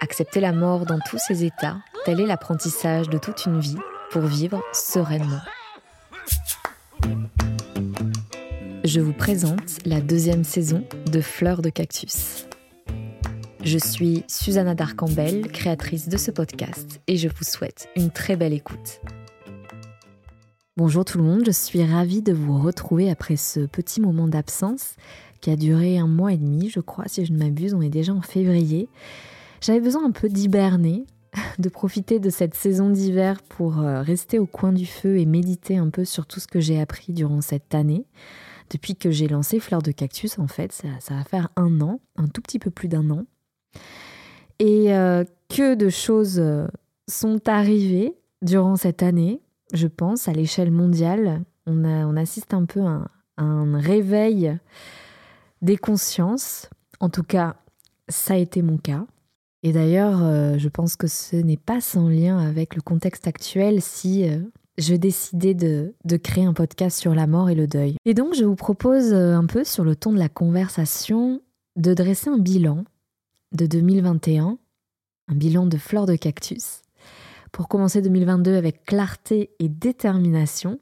Accepter la mort dans tous ses états, tel est l'apprentissage de toute une vie pour vivre sereinement. Je vous présente la deuxième saison de Fleur de Cactus. Je suis Susanna Darcambel, créatrice de ce podcast, et je vous souhaite une très belle écoute. Bonjour tout le monde, je suis ravie de vous retrouver après ce petit moment d'absence qui a duré un mois et demi, je crois, si je ne m'abuse, on est déjà en février. J'avais besoin un peu d'hiberner, de profiter de cette saison d'hiver pour euh, rester au coin du feu et méditer un peu sur tout ce que j'ai appris durant cette année. Depuis que j'ai lancé Fleur de Cactus, en fait, ça, va faire un an, un tout petit peu plus d'un an. Et euh, que de choses euh, sont arrivées durant cette année, je pense, à l'échelle mondiale. On, assiste un peu à un réveil des consciences. En tout cas, ça a été mon cas. Et d'ailleurs, euh, je pense que ce n'est pas sans lien avec le contexte actuel si euh, je décidais de, créer un podcast sur la mort et le deuil. Et donc, je vous propose euh, un peu sur le ton de la conversation de dresser un bilan de 2021, un bilan de fleurs de cactus, pour commencer 2022 avec clarté et détermination.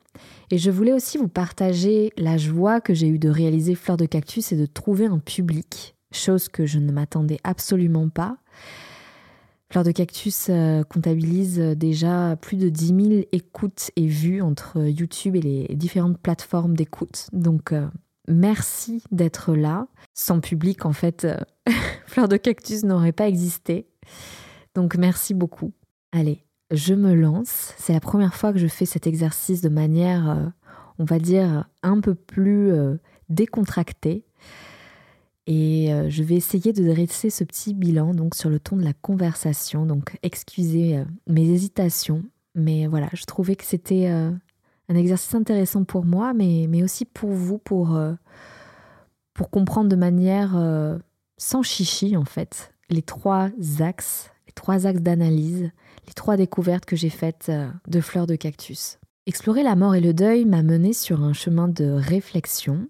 Et je voulais aussi vous partager la joie que j'ai eue de réaliser Fleurs de Cactus et de trouver un public, chose que je ne m'attendais absolument pas. Fleur de Cactus euh, comptabilise déjà plus de 10 000 écoutes et vues entre YouTube et les différentes plateformes d'écoute. Donc, euh, merci d'être là. Sans public, en fait, euh, Fleur de Cactus n'aurait pas existé. Donc, merci beaucoup. Allez, je me lance. C'est la première fois que je fais cet exercice de manière, euh, on va dire, un peu plus euh, décontractée. Et euh, je vais essayer de dresser ce petit bilan donc sur le ton de la conversation. Donc excusez mes hésitations, mais voilà, je trouvais que c'était un exercice intéressant pour moi, mais, mais aussi pour vous, pour, pour comprendre de manière sans chichi en fait les trois axes, les trois axes d'analyse, les trois découvertes que j'ai faites de fleurs de cactus. Explorer la mort et le deuil m'a mené sur un chemin de réflexion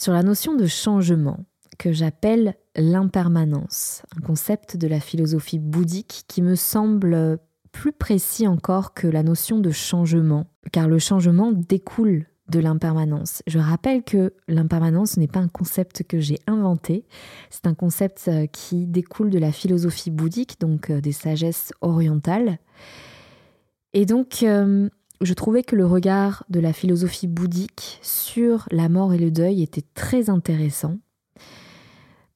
sur la notion de changement que j'appelle l'impermanence, un concept de la philosophie bouddhique qui me semble plus précis encore que la notion de changement, car le changement découle de l'impermanence. Je rappelle que l'impermanence n'est pas un concept que j'ai inventé, c'est un concept qui découle de la philosophie bouddhique, donc des sagesses orientales. Et donc, euh, je trouvais que le regard de la philosophie bouddhique sur la mort et le deuil était très intéressant,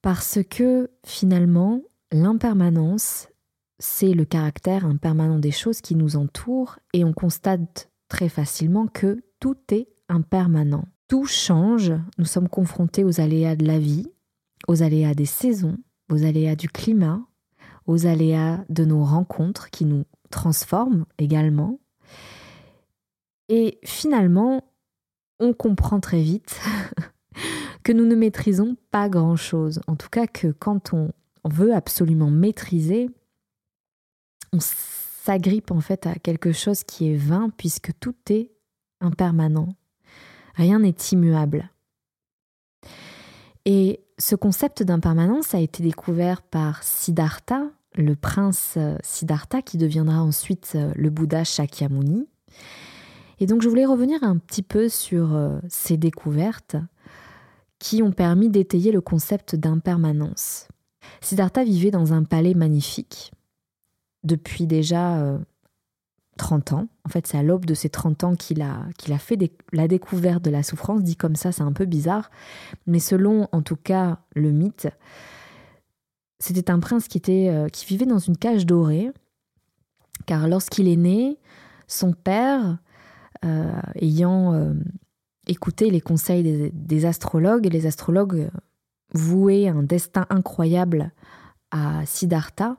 parce que finalement, l'impermanence, c'est le caractère impermanent des choses qui nous entourent, et on constate très facilement que tout est impermanent. Tout change, nous sommes confrontés aux aléas de la vie, aux aléas des saisons, aux aléas du climat, aux aléas de nos rencontres qui nous transforment également. Et finalement, on comprend très vite que nous ne maîtrisons pas grand-chose. En tout cas que quand on veut absolument maîtriser, on s'agrippe en fait à quelque chose qui est vain puisque tout est impermanent. Rien n'est immuable. Et ce concept d'impermanence a été découvert par Siddhartha, le prince Siddhartha qui deviendra ensuite le Bouddha Shakyamuni. Et donc je voulais revenir un petit peu sur ces découvertes qui ont permis d'étayer le concept d'impermanence. Siddhartha vivait dans un palais magnifique depuis déjà 30 ans. En fait, c'est à l'aube de ses 30 ans qu'il a, qu'il a fait la découverte de la souffrance. Dit comme ça, c'est un peu bizarre. Mais selon, en tout cas, le mythe, c'était un prince qui, était, euh, qui vivait dans une cage dorée. Car lorsqu'il est né, son père, euh, ayant euh, écouté les conseils des, astrologues, les astrologues vouaient un destin incroyable à Siddhartha.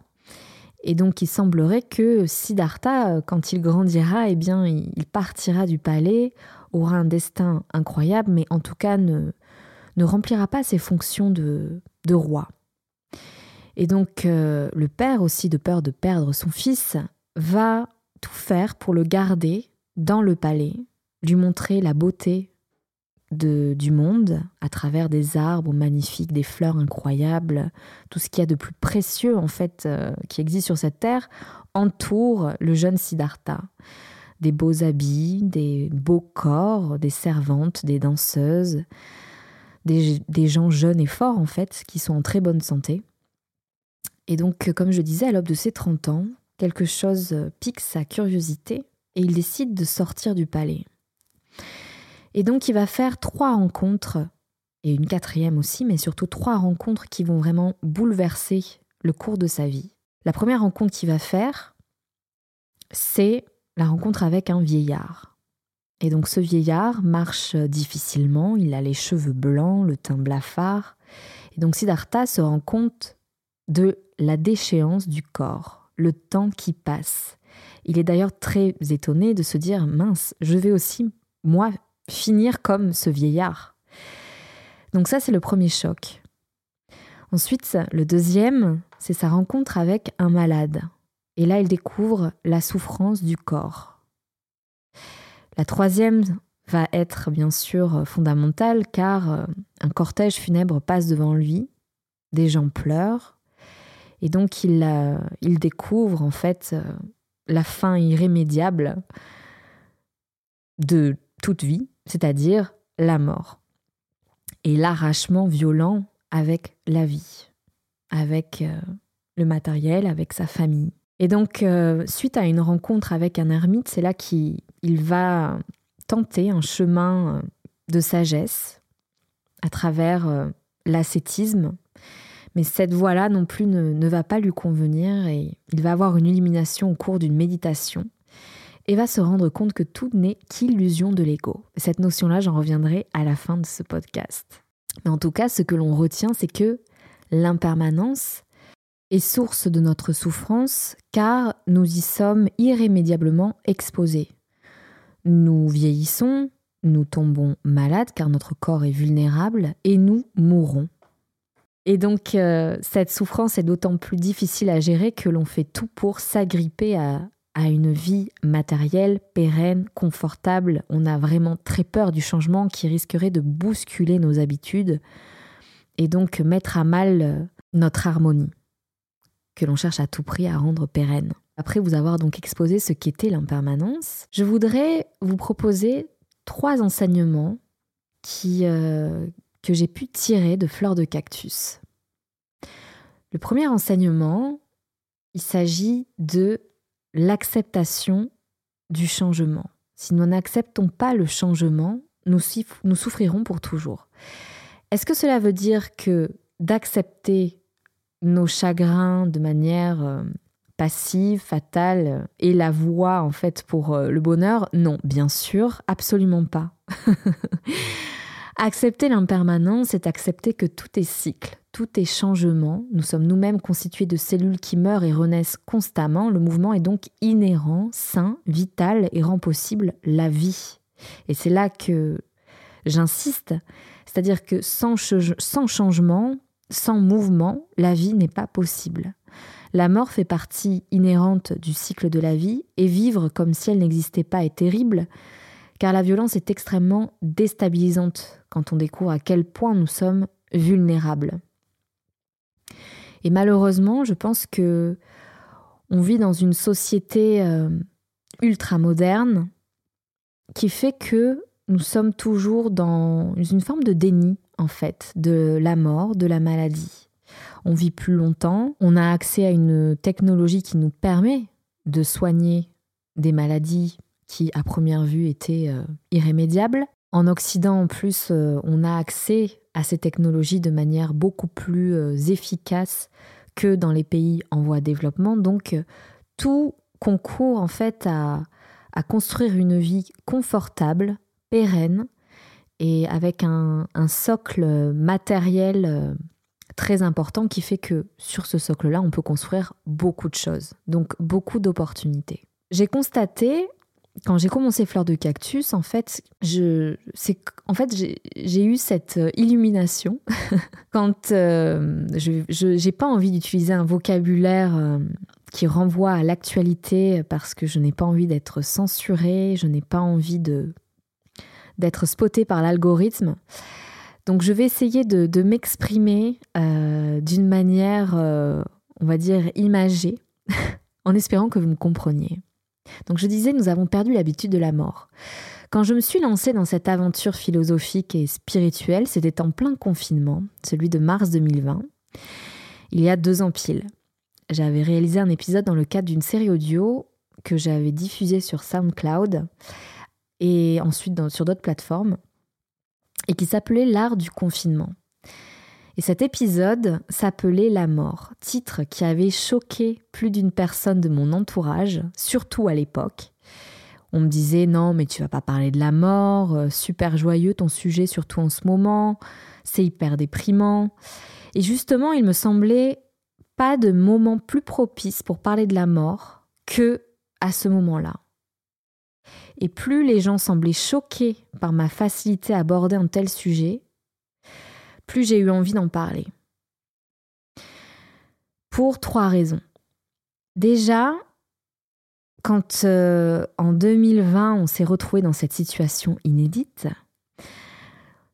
Et donc il semblerait que Siddhartha, quand il grandira, eh bien, il partira du palais, aura un destin incroyable, mais en tout cas ne, remplira pas ses fonctions de, de roi. Et donc euh, le père aussi, de peur de perdre son fils, va tout faire pour le garder dans le palais, lui montrer la beauté de, du monde à travers des arbres magnifiques, des fleurs incroyables, tout ce qu'il y a de plus précieux en fait euh, qui existe sur cette terre entoure le jeune Siddhartha. Des beaux habits, des beaux corps, des servantes, des danseuses, des, gens jeunes et forts en fait, qui sont en très bonne santé. Et donc, comme je disais, à l'aube de ses 30 ans, quelque chose pique sa curiosité et il décide de sortir du palais. Et donc il va faire trois rencontres, et une quatrième aussi, mais surtout trois rencontres qui vont vraiment bouleverser le cours de sa vie. La première rencontre qu'il va faire, c'est la rencontre avec un vieillard. Et donc ce vieillard marche difficilement, il a les cheveux blancs, le teint blafard. Et donc Siddhartha se rend compte de la déchéance du corps, le temps qui passe. Il est d'ailleurs très étonné de se dire mince, je vais aussi, moi, finir comme ce vieillard. Donc ça, c'est le premier choc. Ensuite, le deuxième, c'est sa rencontre avec un malade. Et là, il découvre la souffrance du corps. La troisième va être bien sûr fondamentale car euh, un cortège funèbre passe devant lui, des gens pleurent, et donc il, euh, découvre en fait euh, la fin irrémédiable de toute vie, c'est-à-dire la mort et l'arrachement violent avec la vie, avec euh, le matériel, avec sa famille. Et donc, euh, suite à une rencontre avec un ermite, c'est là qu'il va tenter un chemin euh, de sagesse à travers l'ascétisme. Mais cette voie-là non plus ne, ne va pas lui convenir et il va avoir une illumination au cours d'une méditation et va se rendre compte que tout n'est qu'illusion de l'ego. Cette notion-là, j'en reviendrai à la fin de ce podcast. Mais en tout cas, ce que l'on retient, c'est que l'impermanence est source de notre souffrance car nous y sommes irrémédiablement exposés. Nous vieillissons, nous tombons malades car notre corps est vulnérable et nous mourrons. Et donc euh, cette souffrance est d'autant plus difficile à gérer que l'on fait tout pour s'agripper à, à une vie matérielle, pérenne, confortable. On a vraiment très peur du changement qui risquerait de bousculer nos habitudes et donc mettre à mal euh, notre harmonie, que l'on cherche à tout prix à rendre pérenne. Après vous avoir donc exposé ce qu'était l'impermanence, je voudrais vous proposer trois enseignements qui, euh, que j'ai pu tirer de fleurs de cactus. Le premier enseignement, il s'agit de l'acceptation du changement. Si nous n'acceptons pas le changement, nous, souffrirons pour toujours. Est-ce que cela veut dire que d'accepter nos chagrins de manière euh, passive, fatale, est la voie en fait pour euh, le bonheur? Non, bien sûr, absolument pas. Accepter l'impermanence, c'est accepter que tout est cycle, tout est changement. Nous sommes nous-mêmes constitués de cellules qui meurent et renaissent constamment. Le mouvement est donc inhérent, sain, vital et rend possible la vie. Et c'est là que j'insiste, c'est-à-dire que sans, sans changement, sans mouvement, la vie n'est pas possible. La mort fait partie inhérente du cycle de la vie et vivre comme si elle n'existait pas est terrible, car la violence est extrêmement déstabilisante quand on découvre à quel point nous sommes vulnérables. Et malheureusement, je pense que on vit dans une société euh, ultra moderne qui fait que nous sommes toujours dans une forme de déni en fait de la mort, de la maladie. On vit plus longtemps, on a accès à une technologie qui nous permet de soigner des maladies qui à première vue étaient euh, irrémédiables. En Occident, en plus, euh, on a accès à ces technologies de manière beaucoup plus euh, efficace que dans les pays en voie de développement. Donc, euh, tout concourt en fait à, construire une vie confortable, pérenne et avec un, socle matériel très important qui fait que sur ce socle-là, on peut construire beaucoup de choses, donc beaucoup d'opportunités. J'ai constaté quand j'ai commencé Fleur de Cactus, en fait, je, c'est, en fait, j'ai, eu cette euh, illumination quand euh, je n'ai pas envie d'utiliser un vocabulaire euh, qui renvoie à l'actualité parce que je n'ai pas envie d'être censurée, je n'ai pas envie de, d'être spotée par l'algorithme. Donc je vais essayer de, de m'exprimer d'une manière, on va dire, imagée, en espérant que vous me compreniez. Donc je disais, nous avons perdu l'habitude de la mort. Quand je me suis lancée dans cette aventure philosophique et spirituelle, c'était en plein confinement, celui de mars 2020, il y a deux ans pile. J'avais réalisé un épisode dans le cadre d'une série audio que j'avais diffusée sur SoundCloud et ensuite sur d'autres plateformes, et qui s'appelait L'art du confinement. Et cet épisode s'appelait La mort, titre qui avait choqué plus d'une personne de mon entourage, surtout à l'époque. On me disait non mais tu vas pas parler de la mort, euh, super joyeux ton sujet surtout en ce moment, c'est hyper déprimant. Et justement, il me semblait pas de moment plus propice pour parler de la mort que à ce moment-là. Et plus les gens semblaient choqués par ma facilité à aborder un tel sujet, plus j'ai eu envie d'en parler. Pour trois raisons. Déjà, quand euh, en 2020 on s'est retrouvé dans cette situation inédite,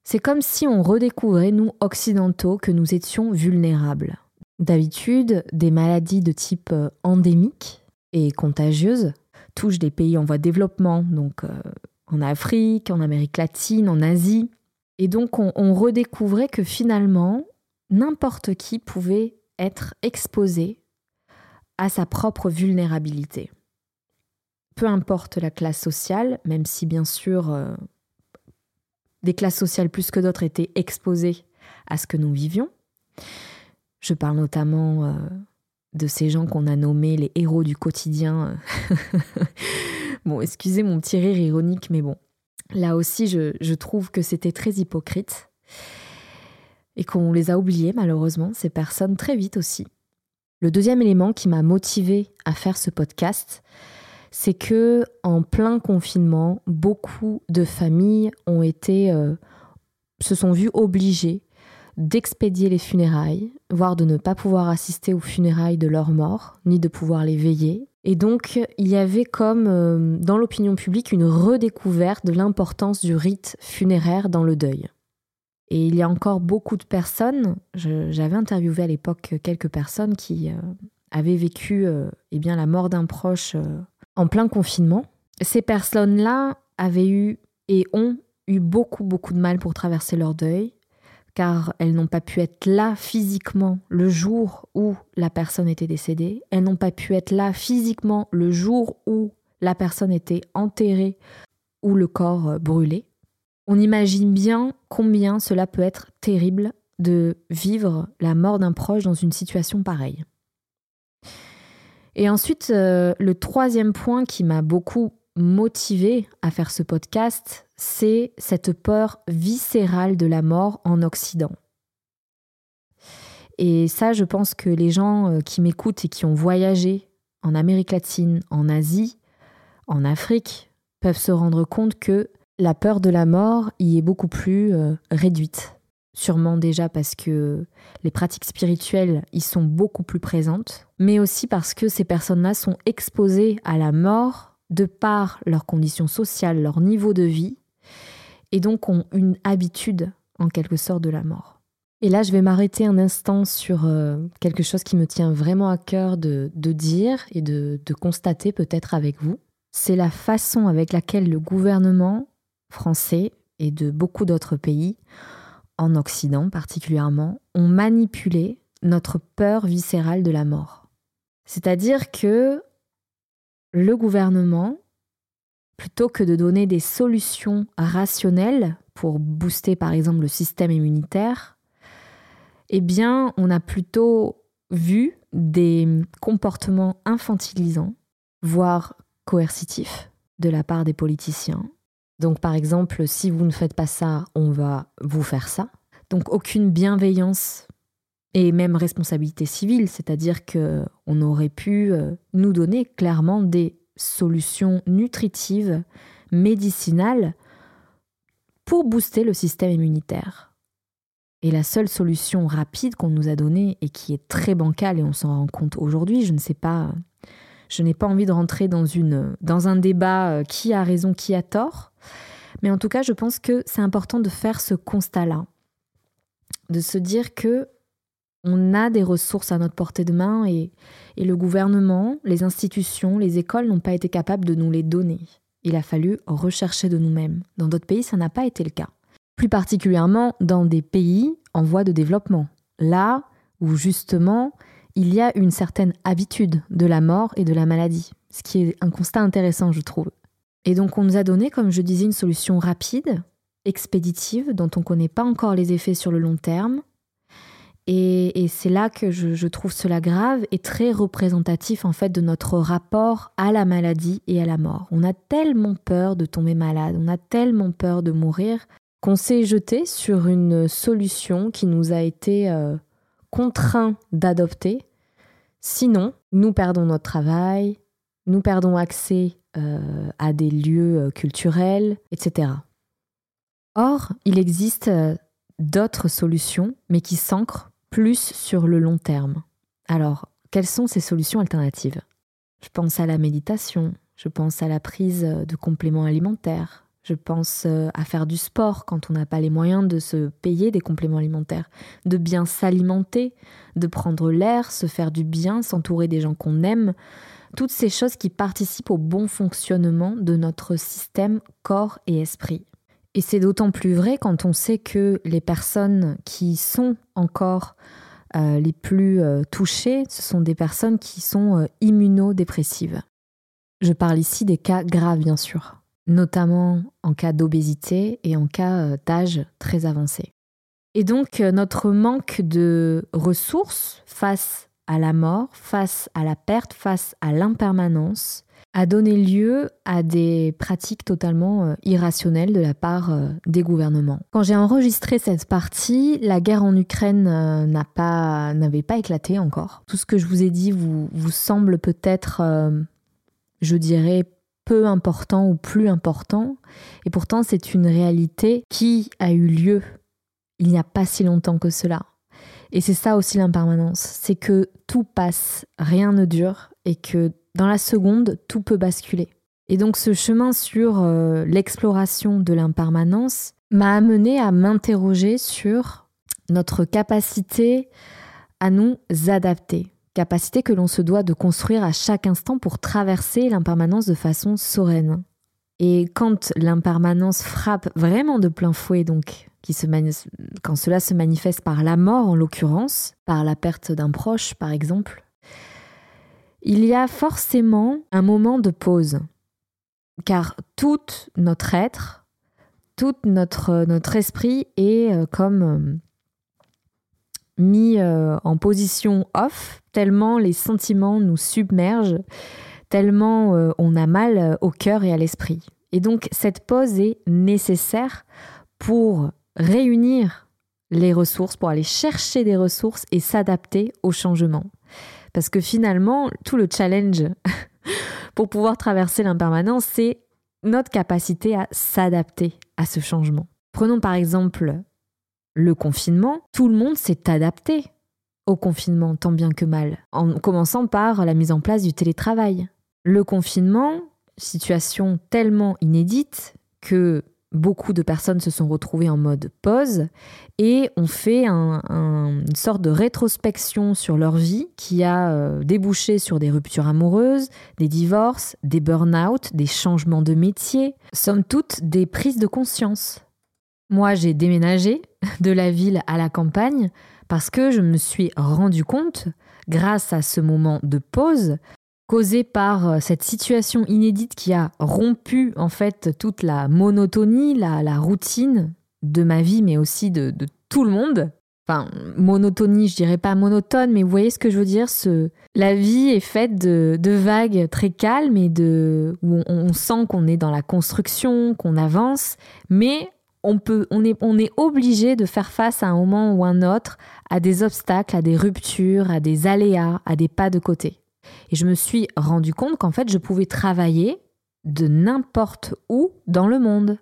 c'est comme si on redécouvrait, nous occidentaux, que nous étions vulnérables. D'habitude, des maladies de type euh, endémique et contagieuse touchent des pays en voie de développement, donc euh, en Afrique, en Amérique latine, en Asie. Et donc on, redécouvrait que finalement, n'importe qui pouvait être exposé à sa propre vulnérabilité. Peu importe la classe sociale, même si bien sûr euh, des classes sociales plus que d'autres étaient exposées à ce que nous vivions. Je parle notamment euh, de ces gens qu'on a nommés les héros du quotidien. bon, excusez mon petit rire ironique, mais bon, Là aussi, je, trouve que c'était très hypocrite et qu'on les a oubliés malheureusement, ces personnes, très vite aussi. Le deuxième élément qui m'a motivé à faire ce podcast, c'est que en plein confinement, beaucoup de familles ont été, euh, se sont vues obligées d'expédier les funérailles, voire de ne pas pouvoir assister aux funérailles de leurs morts, ni de pouvoir les veiller, et donc, il y avait comme euh, dans l'opinion publique une redécouverte de l'importance du rite funéraire dans le deuil. Et il y a encore beaucoup de personnes, j'avais interviewé à l'époque quelques personnes qui euh, avaient vécu euh, eh bien, la mort d'un proche en plein confinement. Ces personnes-là avaient eu et ont eu beaucoup, beaucoup de mal pour traverser leur deuil car elles n'ont pas pu être là physiquement le jour où la personne était décédée, elles n'ont pas pu être là physiquement le jour où la personne était enterrée ou le corps euh, brûlé. On imagine bien combien cela peut être terrible de vivre la mort d'un proche dans une situation pareille. Et ensuite, euh, le troisième point qui m'a beaucoup motivé à faire ce podcast, c'est cette peur viscérale de la mort en Occident. Et ça, je pense que les gens euh, qui m'écoutent et qui ont voyagé en Amérique latine, en Asie, en Afrique, peuvent se rendre compte que la peur de la mort y est beaucoup plus euh, réduite. Sûrement déjà parce que les pratiques spirituelles y sont beaucoup plus présentes, mais aussi parce que ces personnes-là sont exposées à la mort de par leurs conditions sociales, leur niveau de vie, et donc ont une habitude en quelque sorte de la mort. Et là, je vais m'arrêter un instant sur euh, quelque chose qui me tient vraiment à cœur de, dire et de, de constater peut-être avec vous. C'est la façon avec laquelle le gouvernement français et de beaucoup d'autres pays, en Occident particulièrement, ont manipulé notre peur viscérale de la mort. C'est-à-dire que le gouvernement, plutôt que de donner des solutions rationnelles pour booster par exemple le système immunitaire, eh bien, on a plutôt vu des comportements infantilisants, voire coercitifs, de la part des politiciens. Donc, par exemple, si vous ne faites pas ça, on va vous faire ça. Donc, aucune bienveillance et même responsabilité civile, c'est-à-dire que on aurait pu euh, nous donner clairement des solutions nutritives, médicinales pour booster le système immunitaire. Et la seule solution rapide qu'on nous a donnée et qui est très bancale et on s'en rend compte aujourd'hui, je ne sais pas, je n'ai pas envie de rentrer dans, une, dans un débat euh, qui a raison, qui a tort, mais en tout cas, je pense que c'est important de faire ce constat-là, de se dire que on a des ressources à notre portée de main et, le gouvernement, les institutions, les écoles n'ont pas été capables de nous les donner. Il a fallu rechercher de nous-mêmes. Dans d'autres pays, ça n'a pas été le cas. Plus particulièrement dans des pays en voie de développement. Là où justement, il y a une certaine habitude de la mort et de la maladie. Ce qui est un constat intéressant, je trouve. Et donc on nous a donné, comme je disais, une solution rapide, expéditive, dont on ne connaît pas encore les effets sur le long terme, et, c'est là que je, trouve cela grave et très représentatif en fait de notre rapport à la maladie et à la mort. On a tellement peur de tomber malade, on a tellement peur de mourir qu'on s'est jeté sur une solution qui nous a été euh, contraint d'adopter. Sinon, nous perdons notre travail, nous perdons accès euh, à des lieux euh, culturels, etc. Or, il existe d'autres solutions, mais qui s'ancrent plus sur le long terme. Alors, quelles sont ces solutions alternatives? Je pense à la méditation, je pense à la prise de compléments alimentaires, je pense euh, à faire du sport quand on n'a pas les moyens de se payer des compléments alimentaires, de bien s'alimenter, de prendre l'air, se faire du bien, s'entourer des gens qu'on aime, toutes ces choses qui participent au bon fonctionnement de notre système corps et esprit. Et c'est d'autant plus vrai quand on sait que les personnes qui sont encore euh, les plus euh, touchées, ce sont des personnes qui sont euh, immunodépressives. Je parle ici des cas graves, bien sûr, notamment en cas d'obésité et en cas d'âge très avancé. Et donc notre manque de ressources face à la mort, face à la perte, face à l'impermanence, a donné lieu à des pratiques totalement euh, irrationnelles de la part euh, des gouvernements. Quand j'ai enregistré cette partie, la guerre en Ukraine euh, n'avait pas éclaté encore. Tout ce que je vous ai dit vous, vous semble peut-être, je dirais, peu important ou plus important. Et pourtant, c'est une réalité qui a eu lieu il n'y a pas si longtemps que cela. Et c'est ça aussi l'impermanence, c'est que tout passe, rien ne dure, et que dans la seconde, tout peut basculer. Et donc ce chemin sur euh, l'exploration de l'impermanence m'a amené à m'interroger sur notre capacité à nous adapter, capacité que l'on se doit de construire à chaque instant pour traverser l'impermanence de façon sereine. Et quand l'impermanence frappe vraiment de plein fouet, donc quand cela se manifeste par la mort en l'occurrence, par la perte d'un proche par exemple, il y a forcément un moment de pause. Car tout notre être, tout notre, notre esprit est euh, comme euh, mis euh, en position off, tellement les sentiments nous submergent, tellement on a mal au cœur et à l'esprit. Et donc cette pause est nécessaire pour réunir les ressources, pour aller chercher des ressources et s'adapter au changement. Parce que finalement, tout le challenge pour pouvoir traverser l'impermanence, c'est notre capacité à s'adapter à ce changement. Prenons par exemple le confinement. Tout le monde s'est adapté au confinement, tant bien que mal, en commençant par la mise en place du télétravail. Le confinement, situation tellement inédite que beaucoup de personnes se sont retrouvées en mode pause et ont fait une sorte de rétrospection sur leur vie qui a euh, débouché sur des ruptures amoureuses, des divorces, des burn-out, des changements de métier, somme toute des prises de conscience. Moi, j'ai déménagé de la ville à la campagne parce que je me suis rendu compte, grâce à ce moment de pause, causée par euh, cette situation inédite qui a rompu en fait toute la monotonie, la, routine de ma vie, mais aussi de, tout le monde. Enfin, monotonie, je dirais pas monotone, mais vous voyez ce que je veux dire. La vie est faite de, vagues très calmes et de... où on, sent qu'on est dans la construction, qu'on avance, mais on peut, on est, on est obligé de faire face à un moment ou un autre à des obstacles, à des ruptures, à des aléas, à des pas de côté. Et je me suis rendu compte qu'en fait, je pouvais travailler de n'importe où dans le monde.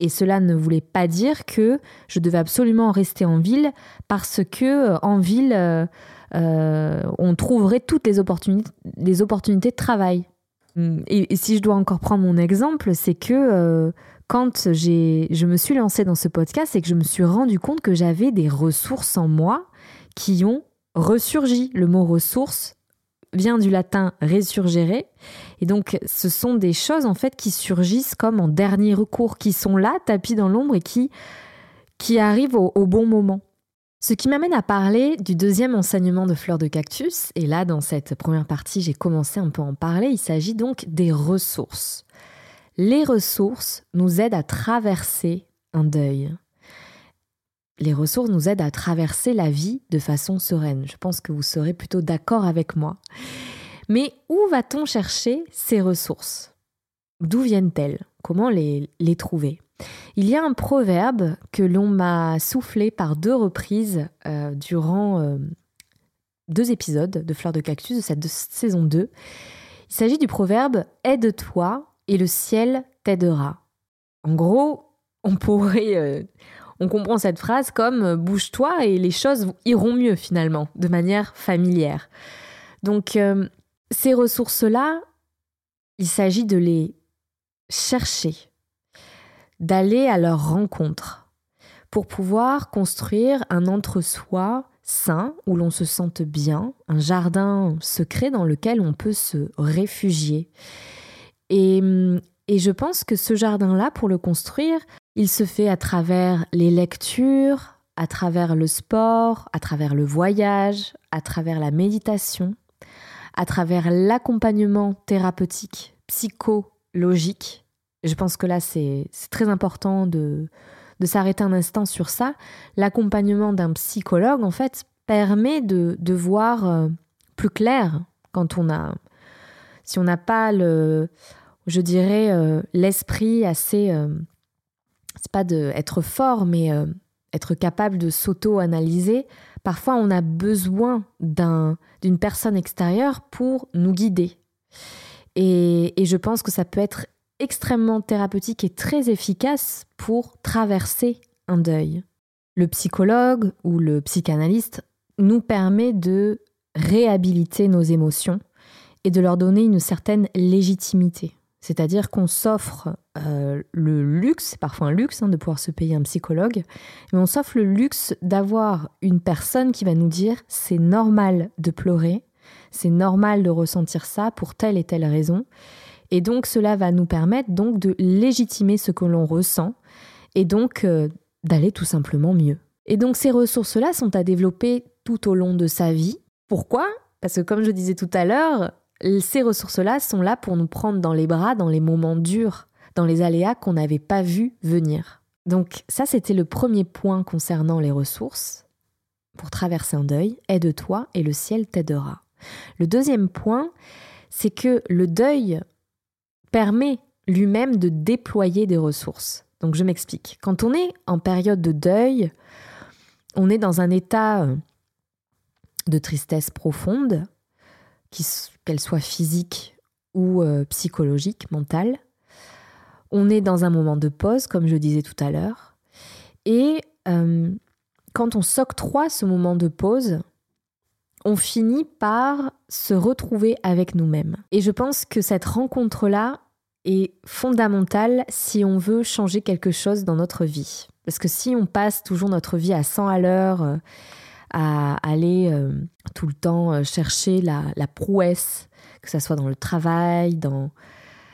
Et cela ne voulait pas dire que je devais absolument rester en ville parce que euh, en ville, euh, euh, on trouverait toutes les opportunités, de travail. Et, si je dois encore prendre mon exemple, c'est que quand je me suis lancée dans ce podcast, c'est que je me suis rendu compte que j'avais des ressources en moi qui ont ressurgi. Le mot ressources vient du latin resurgere. Et donc, ce sont des choses, en fait, qui surgissent comme en dernier recours, qui sont là, tapis dans l'ombre et qui, qui arrivent au, au bon moment. Ce qui m'amène à parler du deuxième enseignement de fleurs de cactus. Et là, dans cette première partie, j'ai commencé un peu à en parler. Il s'agit donc des ressources. Les ressources nous aident à traverser un deuil les ressources nous aident à traverser la vie de façon sereine. Je pense que vous serez plutôt d'accord avec moi. Mais où va-t-on chercher ces ressources? D'où viennent-elles? Comment les, trouver? Il y a un proverbe que l'on m'a soufflé par deux reprises euh, durant euh, deux épisodes de Fleurs de Cactus de cette saison 2. Il s'agit du proverbe Aide-toi et le ciel t'aidera. En gros, on pourrait euh, on comprend cette phrase comme euh, bouge-toi et les choses iront mieux finalement, de manière familière. Donc euh, ces ressources-là, il s'agit de les chercher, d'aller à leur rencontre pour pouvoir construire un entre-soi sain où l'on se sente bien, un jardin secret dans lequel on peut se réfugier. Et, et je pense que ce jardin-là, pour le construire, il se fait à travers les lectures, à travers le sport, à travers le voyage, à travers la méditation, à travers l'accompagnement thérapeutique, psychologique. Je pense que là, c'est très important de, de s'arrêter un instant sur ça. L'accompagnement d'un psychologue, en fait, permet de, de voir euh, plus clair quand on a... Si on n'a pas le... Je dirais euh, l'esprit assez... C'est pas de être fort, mais euh, être capable de s'auto-analyser. Parfois, on a besoin d'une personne extérieure pour nous guider. Et, je pense que ça peut être extrêmement thérapeutique et très efficace pour traverser un deuil. Le psychologue ou le psychanalyste nous permet de réhabiliter nos émotions et de leur donner une certaine légitimité. C'est-à-dire qu'on s'offre euh, le c'est parfois un luxe hein, de pouvoir se payer un psychologue, mais on s'offre le luxe d'avoir une personne qui va nous dire c'est normal de pleurer, c'est normal de ressentir ça pour telle et telle raison. Et donc cela va nous permettre donc de légitimer ce que l'on ressent et donc euh, d'aller tout simplement mieux. Et donc ces ressources-là sont à développer tout au long de sa vie. Pourquoi? Parce que comme je disais tout à l'heure, ces ressources-là sont là pour nous prendre dans les bras dans les moments durs, dans les aléas qu'on n'avait pas vu venir. Donc ça, c'était le premier point concernant les ressources. Pour traverser un deuil, aide-toi et le ciel t'aidera. Le deuxième point, c'est que le deuil permet lui-même de déployer des ressources. Donc je m'explique. Quand on est en période de deuil, on est dans un état de tristesse profonde, qu'elle soit physique ou euh, psychologique, mentale. On est dans un moment de pause, comme je disais tout à l'heure. Et euh, quand on s'octroie ce moment de pause, on finit par se retrouver avec nous-mêmes. Et je pense que cette rencontre-là est fondamentale si on veut changer quelque chose dans notre vie. Parce que si on passe toujours notre vie à 100 à l'heure, euh, à aller euh, tout le temps chercher la, prouesse, que ce soit dans le travail, dans...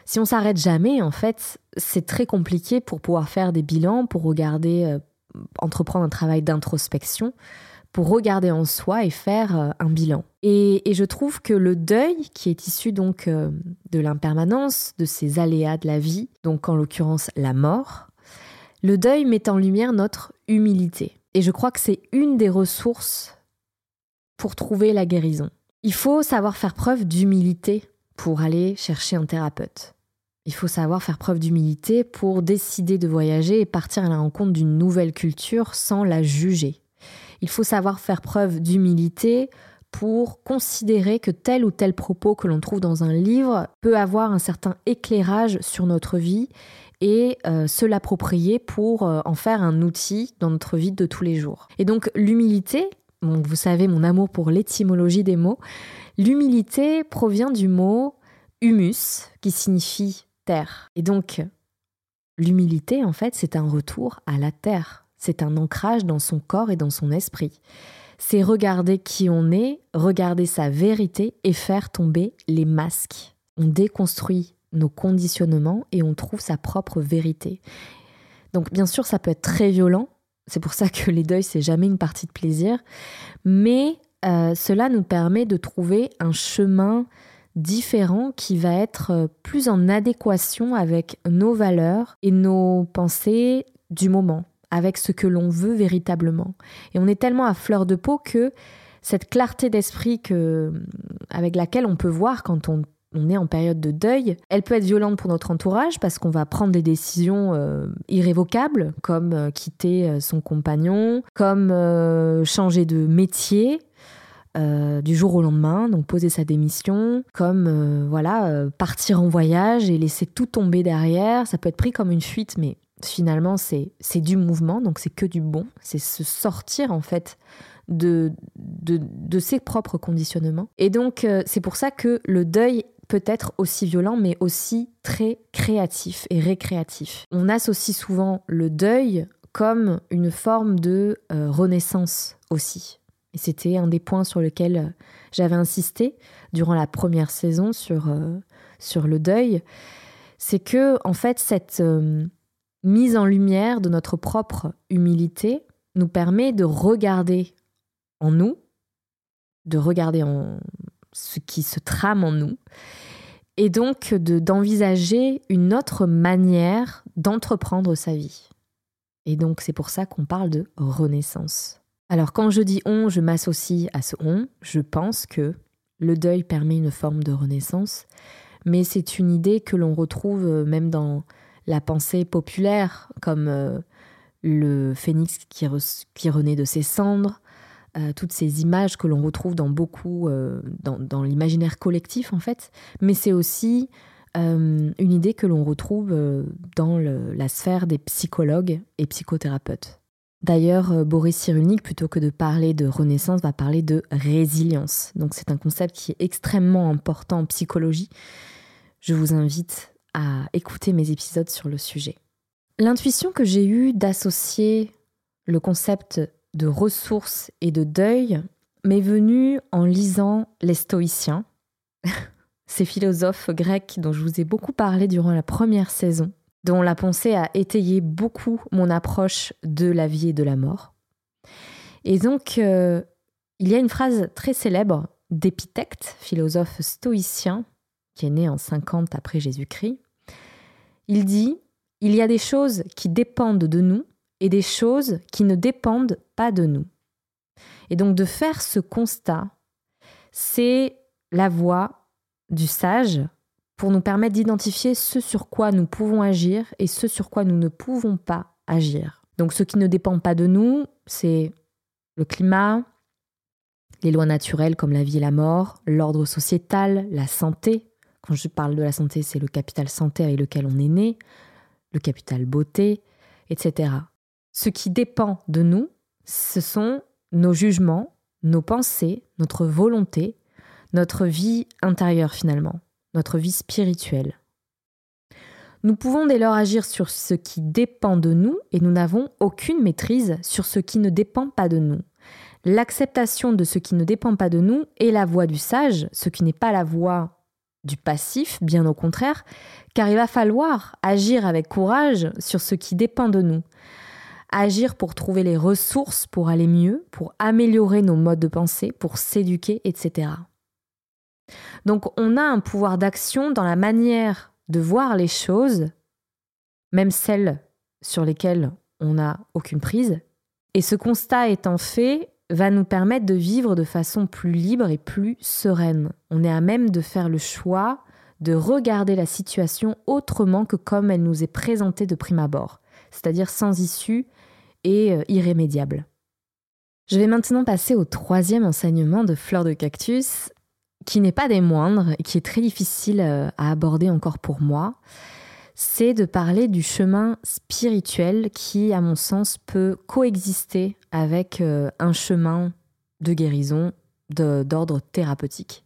Si on s'arrête jamais, en fait, c'est très compliqué pour pouvoir faire des bilans, pour regarder, euh, entreprendre un travail d'introspection, pour regarder en soi et faire un bilan. Et, et, je trouve que le deuil, qui est issu donc de l'impermanence, de ces aléas de la vie, donc en l'occurrence la mort, le deuil met en lumière notre humilité. Et je crois que c'est une des ressources pour trouver la guérison. Il faut savoir faire preuve d'humilité pour aller chercher un thérapeute. Il faut savoir faire preuve d'humilité pour décider de voyager et partir à la rencontre d'une nouvelle culture sans la juger. Il faut savoir faire preuve d'humilité pour considérer que tel ou tel propos que l'on trouve dans un livre peut avoir un certain éclairage sur notre vie et euh, se l'approprier pour euh, en faire un outil dans notre vie de tous les jours. Et donc l'humilité, vous savez mon amour pour l'étymologie des mots, l'humilité provient du mot humus qui signifie Et donc l'humilité en fait c'est un retour à la terre, c'est un ancrage dans son corps et dans son esprit. C'est regarder qui on est, regarder sa vérité et faire tomber les masques. On déconstruit nos conditionnements et on trouve sa propre vérité. Donc bien sûr, ça peut être très violent. C'est pour ça que les deuils, c'est jamais une partie de plaisir. Mais euh, cela nous permet de trouver un chemin différent qui va être euh, plus en adéquation avec nos valeurs et nos pensées du moment, avec ce que l'on veut véritablement. Et on est tellement à fleur de peau que cette clarté d'esprit que, avec laquelle on peut voir quand on est en période de deuil, elle peut être violente pour notre entourage parce qu'on va prendre des décisions euh, irrévocables, comme euh, quitter euh, son compagnon, comme changer de métier. Du jour au lendemain, donc poser sa démission, comme voilà partir en voyage et laisser tout tomber derrière. Ça peut être pris comme une fuite, mais finalement c'est c'est du mouvement, donc c'est que du bon. C'est se sortir en fait de, de, de, ses propres conditionnements. Et donc, c'est pour ça que le deuil peut être aussi violent, mais aussi très créatif et récréatif. On associe souvent le deuil comme une forme de euh, renaissance aussi. C'était un des points sur lesquels euh, j'avais insisté durant la première saison sur, euh, sur le deuil. C'est que, en fait, cette mise en lumière de notre propre humilité nous permet de regarder en nous, de regarder en, ce qui se trame en nous, et donc d'envisager une autre manière d'entreprendre sa vie. Et donc c'est pour ça qu'on parle de renaissance. Alors quand je dis on, je m'associe à ce on, je pense que le deuil permet une forme de renaissance, mais c'est une idée que l'on retrouve euh, même dans la pensée populaire, comme euh, le phénix qui, renaît de ses cendres, euh, toutes ces images que l'on retrouve dans beaucoup, dans, l'imaginaire collectif en fait, mais c'est aussi une idée que l'on retrouve dans la sphère des psychologues et psychothérapeutes. D'ailleurs, Boris Cyrulnik, plutôt que de parler de renaissance, va parler de résilience. Donc c'est un concept qui est extrêmement important en psychologie. Je vous invite à écouter mes épisodes sur le sujet. L'intuition que j'ai eue d'associer le concept de ressources et de deuil m'est venue en lisant les stoïciens, ces philosophes grecs dont je vous ai beaucoup parlé durant la première saison, dont la pensée a étayé beaucoup mon approche de la vie et de la mort. Et donc, euh, il y a une phrase très célèbre d'Épithète, philosophe stoïcien, qui est né en 50 après Jésus-Christ. Il dit Il y a des choses qui dépendent de nous et des choses qui ne dépendent pas de nous. Et donc de faire ce constat, c'est la voie du sage pour nous permettre d'identifier ce sur quoi nous pouvons agir et ce sur quoi nous ne pouvons pas agir. Donc ce qui ne dépend pas de nous, c'est le climat, les lois naturelles comme la vie et la mort, l'ordre sociétal, la santé. Quand je parle de la santé, c'est le capital santé avec lequel on est né, le capital beauté, etc. Ce qui dépend de nous, ce sont nos jugements, nos pensées, notre volonté, notre vie intérieure finalement, notre vie spirituelle. Nous pouvons dès lors agir sur ce qui dépend de nous et nous n'avons aucune maîtrise sur ce qui ne dépend pas de nous. L'acceptation de ce qui ne dépend pas de nous est la voie du sage, ce qui n'est pas la voie du passif, bien au contraire, car il va falloir agir avec courage sur ce qui dépend de nous agir pour trouver les ressources pour aller mieux, pour améliorer nos modes de pensée, pour s'éduquer, etc. Donc on a un pouvoir d'action dans la manière de voir les choses, même celles sur lesquelles on n'a aucune prise. Et ce constat étant fait, va nous permettre de vivre de façon plus libre et plus sereine. On est à même de faire le choix de regarder la situation autrement que comme elle nous est présentée de prime abord, c'est-à-dire sans issue et euh, irrémédiable. Je vais maintenant passer au troisième enseignement de Fleur de Cactus, qui n'est pas des moindres et qui est très difficile euh, à aborder encore pour moi. C'est de parler du chemin spirituel qui, à mon sens, peut coexister avec euh, un chemin de guérison d'ordre thérapeutique.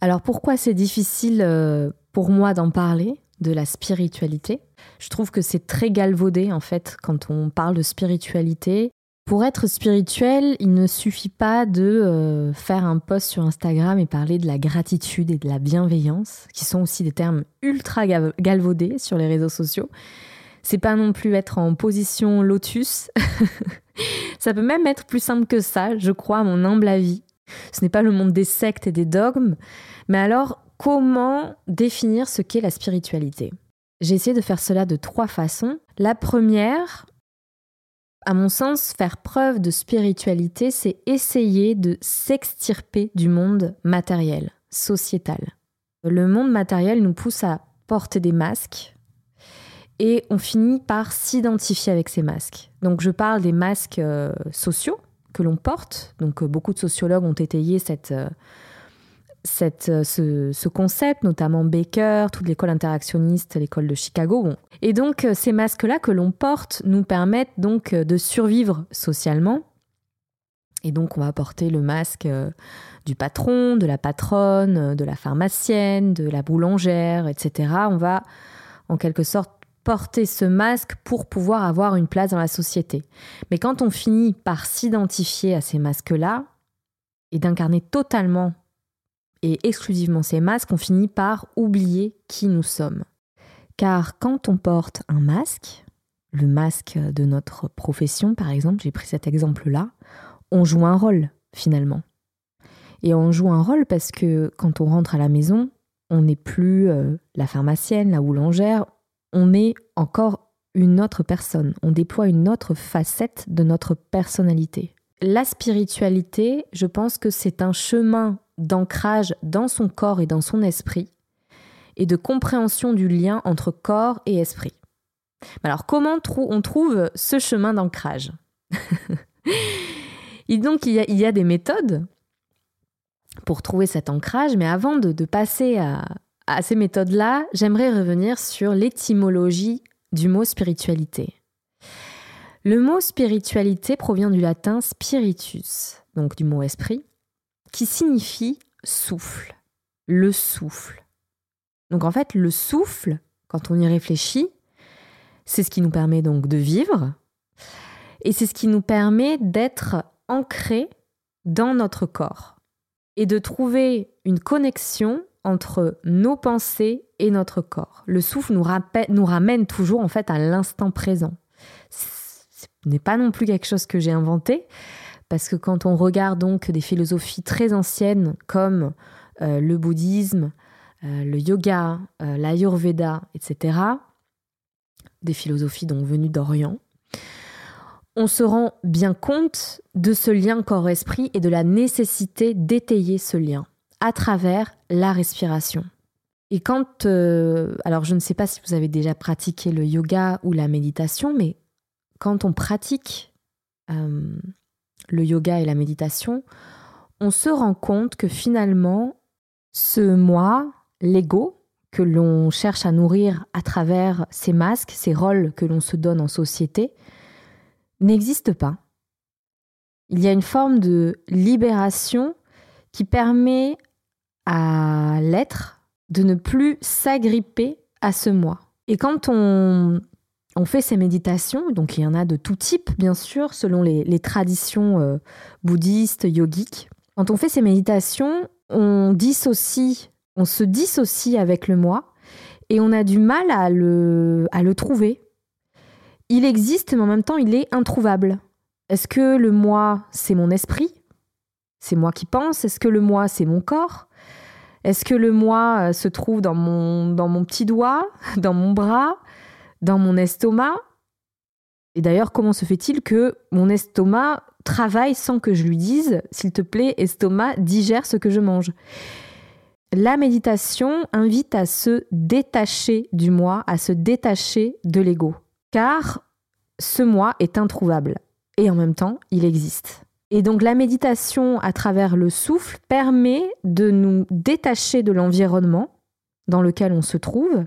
Alors pourquoi c'est difficile euh, pour moi d'en parler, de la spiritualité? Je trouve que c'est très galvaudé en fait quand on parle de spiritualité. Pour être spirituel, il ne suffit pas de euh, faire un post sur Instagram et parler de la gratitude et de la bienveillance, qui sont aussi des termes ultra galvaudés sur les réseaux sociaux. C'est pas non plus être en position lotus. ça peut même être plus simple que ça, je crois, à mon humble avis. Ce n'est pas le monde des sectes et des dogmes, mais alors comment définir ce qu'est la spiritualité? J'ai essayé de faire cela de trois façons. La première, à mon sens, faire preuve de spiritualité, c'est essayer de s'extirper du monde matériel, sociétal. Le monde matériel nous pousse à porter des masques et on finit par s'identifier avec ces masques. Donc je parle des masques euh, sociaux que l'on porte. Donc euh, beaucoup de sociologues ont étayé cette, euh, cette, euh, ce, concept, notamment Baker, toute l'école interactionniste, l'école de Chicago. Et donc euh, ces masques-là que l'on porte nous permettent donc euh, de survivre socialement. Et donc on va porter le masque du patron, de la patronne, de la pharmacienne, de la boulangère, etc. On va en quelque sorte porter ce masque pour pouvoir avoir une place dans la société. Mais quand on finit par s'identifier à ces masques-là et d'incarner totalement et exclusivement ces masques, on finit par oublier qui nous sommes. Car quand on porte un masque, le masque de notre profession par exemple, j'ai pris cet exemple-là, on joue un rôle finalement. Et on joue un rôle parce que quand on rentre à la maison, on n'est plus euh, la pharmacienne, la boulangère, on est encore une autre personne, on déploie une autre facette de notre personnalité. La spiritualité, je pense que c'est un chemin d'ancrage dans son corps et dans son esprit, et de compréhension du lien entre corps et esprit. Alors comment on trouve ce chemin d'ancrage donc il y, a, des méthodes pour trouver cet ancrage, mais avant de, passer à, à ces méthodes-là, j'aimerais revenir sur l'étymologie du mot spiritualité. Le mot spiritualité provient du latin spiritus, donc du mot esprit, qui signifie souffle, le souffle. Donc en fait, le souffle, quand on y réfléchit, c'est ce qui nous permet donc de vivre et c'est ce qui nous permet d'être ancré dans notre corps et de trouver une connexion entre nos pensées et notre corps. Le souffle nous, nous ramène toujours en fait à l'instant présent. Ce n'est pas non plus quelque chose que j'ai inventé, parce que quand on regarde donc des philosophies très anciennes comme euh, le bouddhisme, euh, le yoga, euh, l'ayurveda, etc., des philosophies donc venues d'Orient, on se rend bien compte de ce lien corps-esprit et de la nécessité d'étayer ce lien à travers la respiration. Et quand, alors je ne sais pas si vous avez déjà pratiqué le yoga ou la méditation, mais quand on pratique le yoga et la méditation, on se rend compte que finalement, ce moi, l'ego, que l'on cherche à nourrir à travers ces masques, ces rôles que l'on se donne en société, n'existe pas. Il y a une forme de libération qui permet à l'être de ne plus s'agripper à ce moi. Et quand on on fait ces méditations, donc il y en a de tout type, bien sûr, selon les, traditions euh, bouddhistes, yogiques. Quand on fait ces méditations, on se dissocie avec le moi et on a du mal à le, trouver. Il existe, mais en même temps, il est introuvable. Est-ce que le moi, c'est mon esprit? C'est moi qui pense? Est-ce que le moi, c'est mon corps? Est-ce que le moi euh, se trouve dans mon petit doigt, dans mon bras? Dans mon estomac. Et d'ailleurs, comment se fait-il que mon estomac travaille sans que je lui dise, s'il te plaît, estomac, digère ce que je mange la méditation invite à se détacher du moi, à se détacher de l'ego. Car ce moi est introuvable et en même temps, il existe. Et donc la méditation à travers le souffle permet de nous détacher de l'environnement dans lequel on se trouve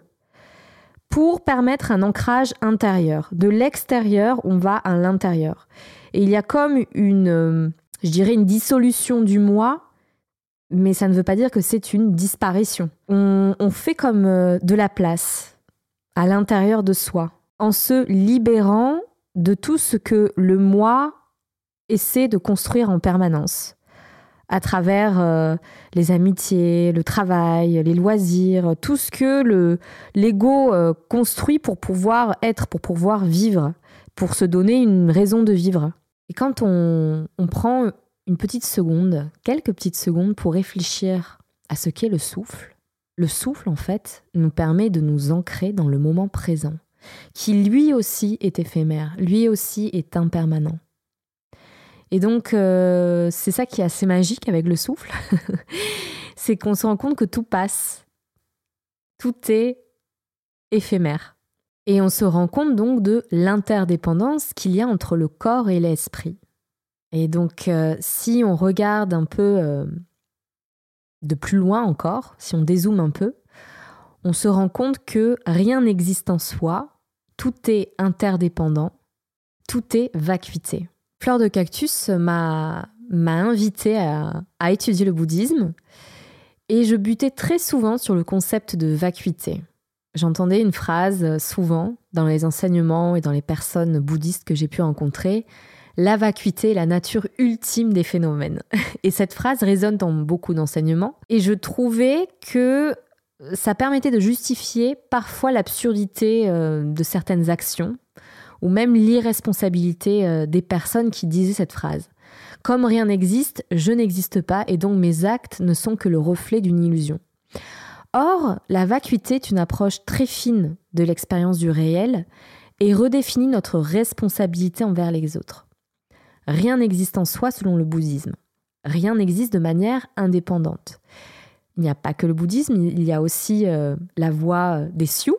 pour permettre un ancrage intérieur. De l'extérieur, on va à l'intérieur. Et il y a comme une, euh, je dirais, une dissolution du moi, mais ça ne veut pas dire que c'est une disparition. On, on fait comme euh, de la place à l'intérieur de soi, en se libérant de tout ce que le moi essaie de construire en permanence à travers euh, les amitiés, le travail, les loisirs, tout ce que le l'ego euh, construit pour pouvoir être, pour pouvoir vivre, pour se donner une raison de vivre. Et quand on, on prend une petite seconde, quelques petites secondes pour réfléchir à ce qu'est le souffle, le souffle en fait nous permet de nous ancrer dans le moment présent, qui lui aussi est éphémère, lui aussi est impermanent. Et donc, euh, c'est ça qui est assez magique avec le souffle. c'est qu'on se rend compte que tout passe. Tout est éphémère. Et on se rend compte donc de l'interdépendance qu'il y a entre le corps et l'esprit. Et donc, euh, si on regarde un peu euh, de plus loin encore, si on dézoome un peu, on se rend compte que rien n'existe en soi, tout est interdépendant, tout est vacuité. Fleur de Cactus m'a invité à, à étudier le bouddhisme et je butais très souvent sur le concept de vacuité. J'entendais une phrase souvent dans les enseignements et dans les personnes bouddhistes que j'ai pu rencontrer, la vacuité est la nature ultime des phénomènes. Et cette phrase résonne dans beaucoup d'enseignements. Et je trouvais que ça permettait de justifier parfois l'absurdité euh, de certaines actions ou même l'irresponsabilité euh, des personnes qui disaient cette phrase. Comme rien n'existe, je n'existe pas et donc mes actes ne sont que le reflet d'une illusion. Or, la vacuité est une approche très fine de l'expérience du réel et redéfinit notre responsabilité envers les autres. Rien n'existe en soi selon le bouddhisme. Rien n'existe de manière indépendante. Il n'y a pas que le bouddhisme, il y a aussi euh, la voie des Sioux,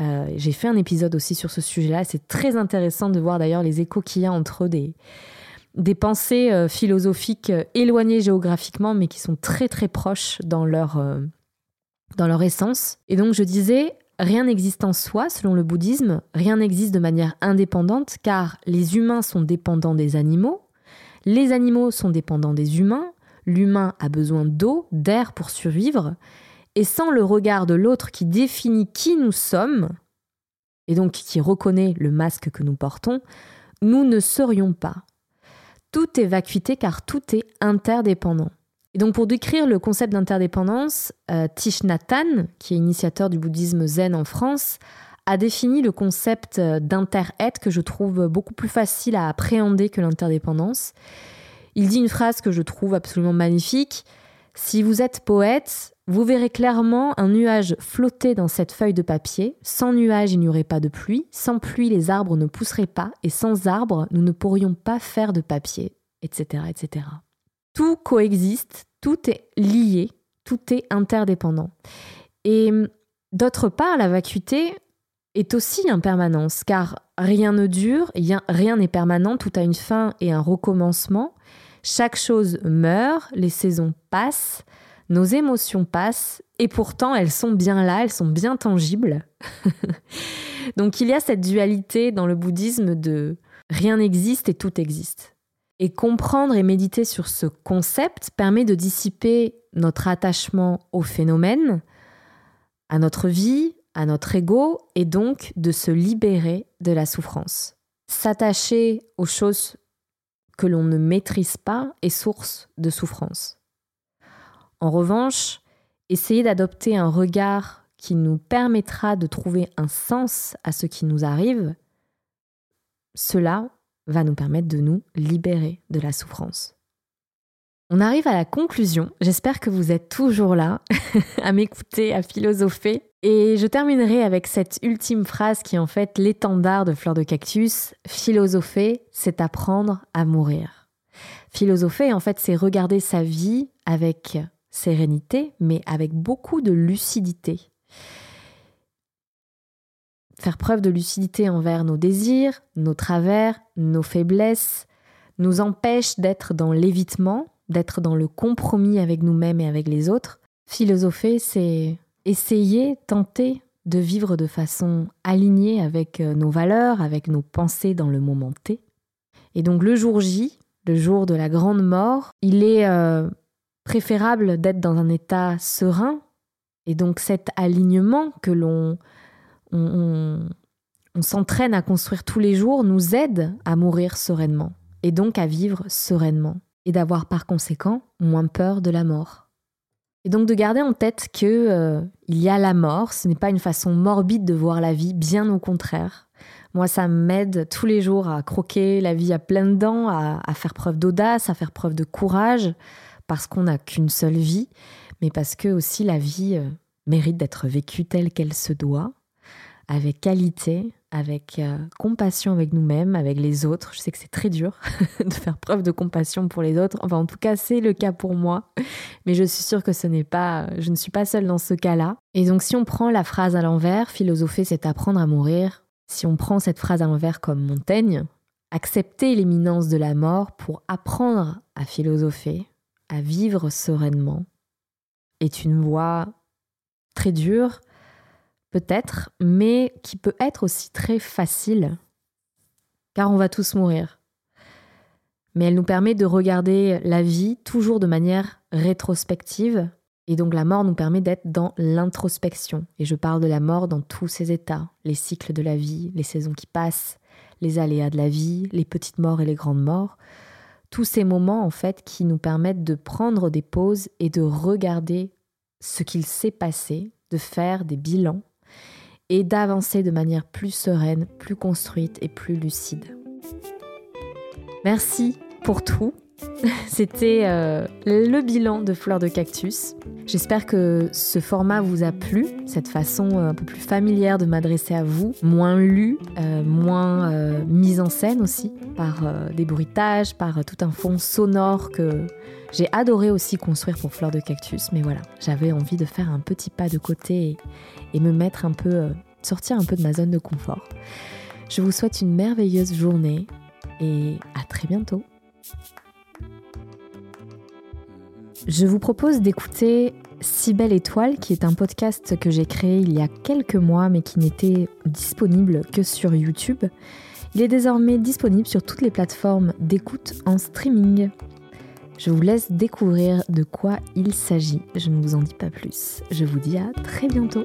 euh, j'ai fait un épisode aussi sur ce sujet-là. C'est très intéressant de voir d'ailleurs les échos qu'il y a entre des, pensées euh, philosophiques euh, éloignées géographiquement, mais qui sont très très proches dans leur, dans leur essence. Et donc je disais, rien n'existe en soi selon le bouddhisme, rien n'existe de manière indépendante, car les humains sont dépendants des animaux, les animaux sont dépendants des humains, l'humain a besoin d'eau, d'air pour survivre, et sans le regard de l'autre qui définit qui nous sommes, et donc qui reconnaît le masque que nous portons, nous ne serions pas. Tout est vacuité car tout est interdépendant. Et donc pour décrire le concept d'interdépendance, euh, qui est initiateur du bouddhisme zen en France, a défini le concept euh, d'inter-être que je trouve beaucoup plus facile à appréhender que l'interdépendance. Il dit une phrase que je trouve absolument magnifique. Si vous êtes poète, vous verrez clairement un nuage flotter dans cette feuille de papier. Sans nuage, il n'y aurait pas de pluie. Sans pluie, les arbres ne pousseraient pas. Et sans arbres, nous ne pourrions pas faire de papier, etc., etc. Tout coexiste, tout est lié, tout est interdépendant. Et d'autre part, la vacuité est aussi impermanence, car rien ne dure, rien n'est permanent, tout a une fin et un recommencement. Chaque chose meurt, les saisons passent, nos émotions passent et pourtant elles sont bien là, elles sont bien tangibles. Donc il y a cette dualité dans le bouddhisme de rien n'existe et tout existe. Et comprendre et méditer sur ce concept permet de dissiper notre attachement au phénomène, à notre vie, à notre ego, et donc de se libérer de la souffrance. S'attacher aux choses que l'on ne maîtrise pas est source de souffrance. En revanche, essayer d'adopter un regard qui nous permettra de trouver un sens à ce qui nous arrive, cela va nous permettre de nous libérer de la souffrance. On arrive à la conclusion. J'espère que vous êtes toujours là à m'écouter, à philosopher. Et je terminerai avec cette ultime phrase qui est en fait l'étendard de Fleur de Cactus. Philosopher, c'est apprendre à mourir. Philosopher, en fait, c'est regarder sa vie avec sérénité, mais avec beaucoup de lucidité. Faire preuve de lucidité envers nos désirs, nos travers, nos faiblesses, nous empêche d'être dans l'évitement, d'être dans le compromis avec nous-mêmes et avec les autres. Philosopher, c'est essayer, tenter de vivre de façon alignée avec euh, nos valeurs, avec nos pensées dans le moment T. Et donc le jour J, le jour de la grande mort, il est euh, préférable d'être dans un état serein. Et donc cet alignement que l'on on, on s'entraîne à construire tous les jours nous aide à mourir sereinement et donc à vivre sereinement et d'avoir par conséquent moins peur de la mort. Et donc de garder en tête que euh, il y a la mort, ce n'est pas une façon morbide de voir la vie, bien au contraire. Moi, ça m'aide tous les jours à croquer la vie à pleines dents, à faire preuve d'audace, à faire preuve de courage, parce qu'on n'a qu'une seule vie, mais parce que aussi la vie euh, mérite d'être vécue telle qu'elle se doit, avec qualité, avec euh, compassion avec nous-mêmes, avec les autres. Je sais que c'est très dur de faire preuve de compassion pour les autres. Enfin, en tout cas, c'est le cas pour moi. Mais je suis sûre que ce n'est pas, je ne suis pas seule dans ce cas-là. Et donc, si on prend la phrase à l'envers, philosopher, c'est apprendre à mourir. Si on prend cette phrase à l'envers comme Montaigne, accepter l'imminence de la mort pour apprendre à philosopher, à vivre sereinement, est une voie très dure, peut-être, mais qui peut être aussi très facile, car on va tous mourir. Mais elle nous permet de regarder la vie toujours de manière rétrospective, et donc la mort nous permet d'être dans l'introspection. Et je parle de la mort dans tous ses états, les cycles de la vie, les saisons qui passent, les aléas de la vie, les petites morts et les grandes morts. Tous ces moments, en fait, qui nous permettent de prendre des pauses et de regarder ce qu'il s'est passé, de faire des bilans et d'avancer de manière plus sereine, plus construite et plus lucide. Merci pour tout. C'était euh, le bilan de Fleurs de Cactus. J'espère que ce format vous a plu, cette façon euh, un peu plus familière de m'adresser à vous, moins lue, euh, moins mise en scène aussi, par des bruitages, par tout un fond sonore que j'ai adoré aussi construire pour Fleurs de Cactus. Mais voilà, j'avais envie de faire un petit pas de côté et me mettre un peu, sortir un peu de ma zone de confort. Je vous souhaite une merveilleuse journée et à très bientôt. Je vous propose d'écouter Si belle étoile, qui est un podcast que j'ai créé il y a quelques mois mais qui n'était disponible que sur YouTube. Il est désormais disponible sur toutes les plateformes d'écoute en streaming. Je vous laisse découvrir de quoi il s'agit. Je ne vous en dis pas plus. Je vous dis à très bientôt.